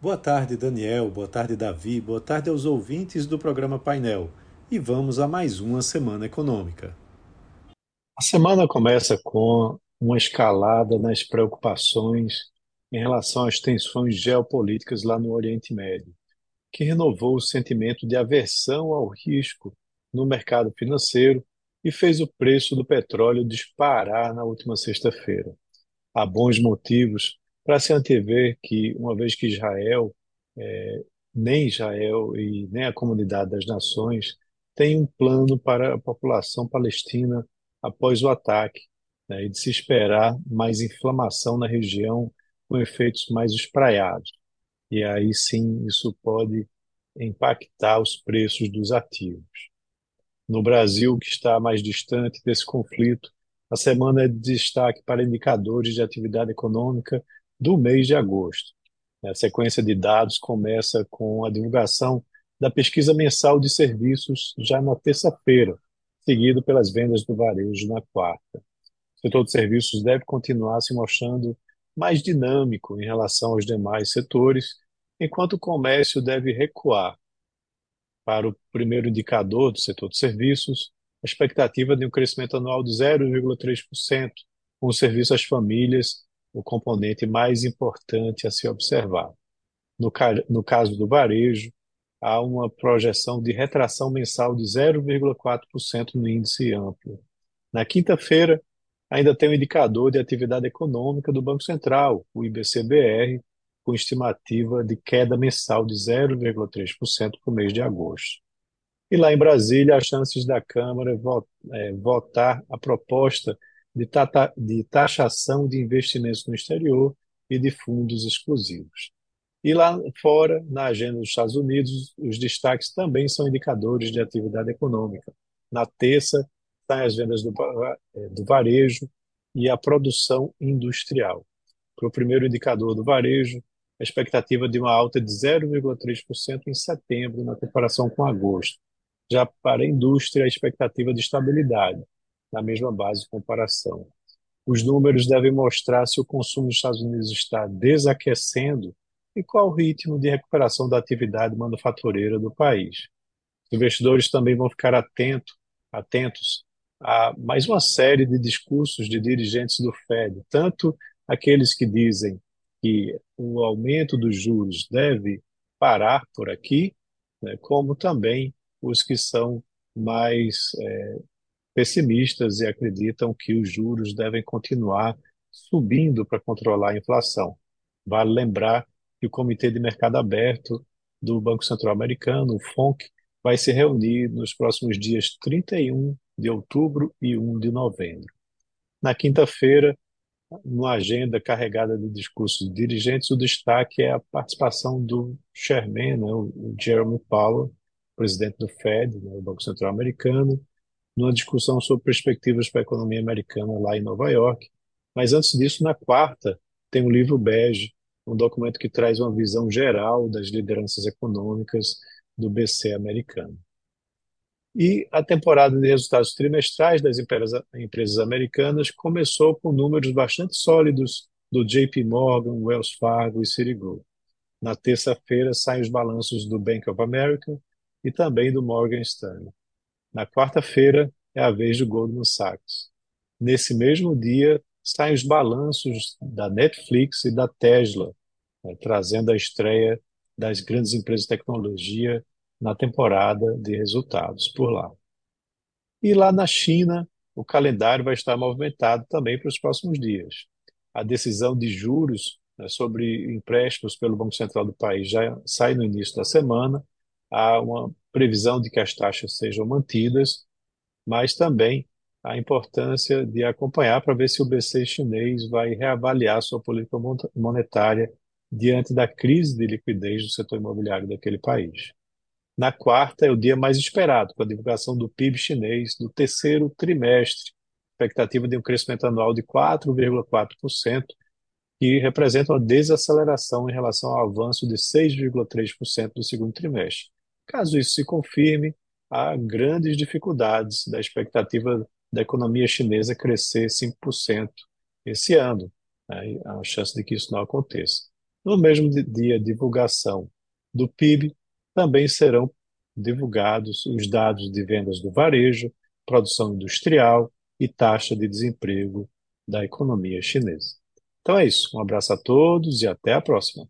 Boa tarde, Daniel. Boa tarde, Davi. Boa tarde aos ouvintes do programa Painel. E vamos a mais uma semana econômica. A semana começa com uma escalada nas preocupações em relação às tensões geopolíticas lá no Oriente Médio, que renovou o sentimento de aversão ao risco no mercado financeiro e fez o preço do petróleo disparar na última sexta-feira. Há bons motivos para se antever que, uma vez que Israel, é, nem Israel e nem a comunidade das nações tem um plano para a população palestina após o ataque, né, e de se esperar mais inflamação na região com efeitos mais espraiados. E aí sim isso pode impactar os preços dos ativos. No Brasil, que está mais distante desse conflito, a semana é de destaque para indicadores de atividade econômica do mês de agosto. A sequência de dados começa com a divulgação da pesquisa mensal de serviços já na terça-feira, seguido pelas vendas do varejo na quarta. O setor de serviços deve continuar se mostrando mais dinâmico em relação aos demais setores, enquanto o comércio deve recuar. Para o primeiro indicador do setor de serviços, a expectativa de um crescimento anual de 0,3%, com o serviço às famílias o componente mais importante a se observar. No, no caso do varejo, há uma projeção de retração mensal de 0,4% no índice amplo. Na quinta-feira, ainda tem o indicador de atividade econômica do Banco Central, o IBCBR, com estimativa de queda mensal de 0,3% para o mês de agosto. E lá em Brasília, as chances da Câmara é, votar a proposta de, tata, de taxação de investimentos no exterior e de fundos exclusivos. E lá fora, na agenda dos Estados Unidos, os destaques também são indicadores de atividade econômica. Na terça, saem as vendas do, eh, do varejo e a produção industrial. Para o primeiro indicador do varejo, a expectativa de uma alta de 0,3% em setembro, na comparação com agosto. Já para a indústria, a expectativa de estabilidade, na mesma base de comparação. Os números devem mostrar se o consumo dos Estados Unidos está desaquecendo e qual o ritmo de recuperação da atividade manufatureira do país. Os investidores também vão ficar atento, atentos a mais uma série de discursos de dirigentes do Fed, tanto aqueles que dizem que o aumento dos juros deve parar por aqui, né, como também os que são mais é, pessimistas e acreditam que os juros devem continuar subindo para controlar a inflação. Vale lembrar que o Comitê de Mercado Aberto do Banco Central Americano, o FONC, vai se reunir nos próximos dias 31 de outubro e 1 de novembro. Na quinta-feira, numa agenda carregada de discursos de dirigentes, o destaque é a participação do chairman, né, o Jeremy Powell, presidente do Fed, né, Banco Central Americano, numa discussão sobre perspectivas para a economia americana lá em Nova York. Mas antes disso, na quarta, tem o livro Bege, um documento que traz uma visão geral das lideranças econômicas do BC americano. E a temporada de resultados trimestrais das empresas, americanas começou com números bastante sólidos do JP Morgan, Wells Fargo e Citigroup. Na terça-feira saem os balanços do Bank of America e também do Morgan Stanley. Na quarta-feira é a vez do Goldman Sachs. Nesse mesmo dia, saem os balanços da Netflix e da Tesla, né, trazendo a estreia das grandes empresas de tecnologia na temporada de resultados por lá. E lá na China, o calendário vai estar movimentado também para os próximos dias. A decisão de juros né, sobre empréstimos pelo Banco Central do país já sai no início da semana. Há uma previsão de que as taxas sejam mantidas, mas também a importância de acompanhar para ver se o BC chinês vai reavaliar sua política monetária diante da crise de liquidez do setor imobiliário daquele país. Na quarta é o dia mais esperado, com a divulgação do PIB chinês do terceiro trimestre, expectativa de um crescimento anual de 4,4%, que representa uma desaceleração em relação ao avanço de 6,3% do segundo trimestre. Caso isso se confirme, há grandes dificuldades da expectativa da economia chinesa crescer 5% esse ano. Né? A chance de que isso não aconteça. No mesmo di- dia divulgação do PIB, também serão divulgados os dados de vendas do varejo, produção industrial e taxa de desemprego da economia chinesa. Então é isso. Um abraço a todos e até a próxima.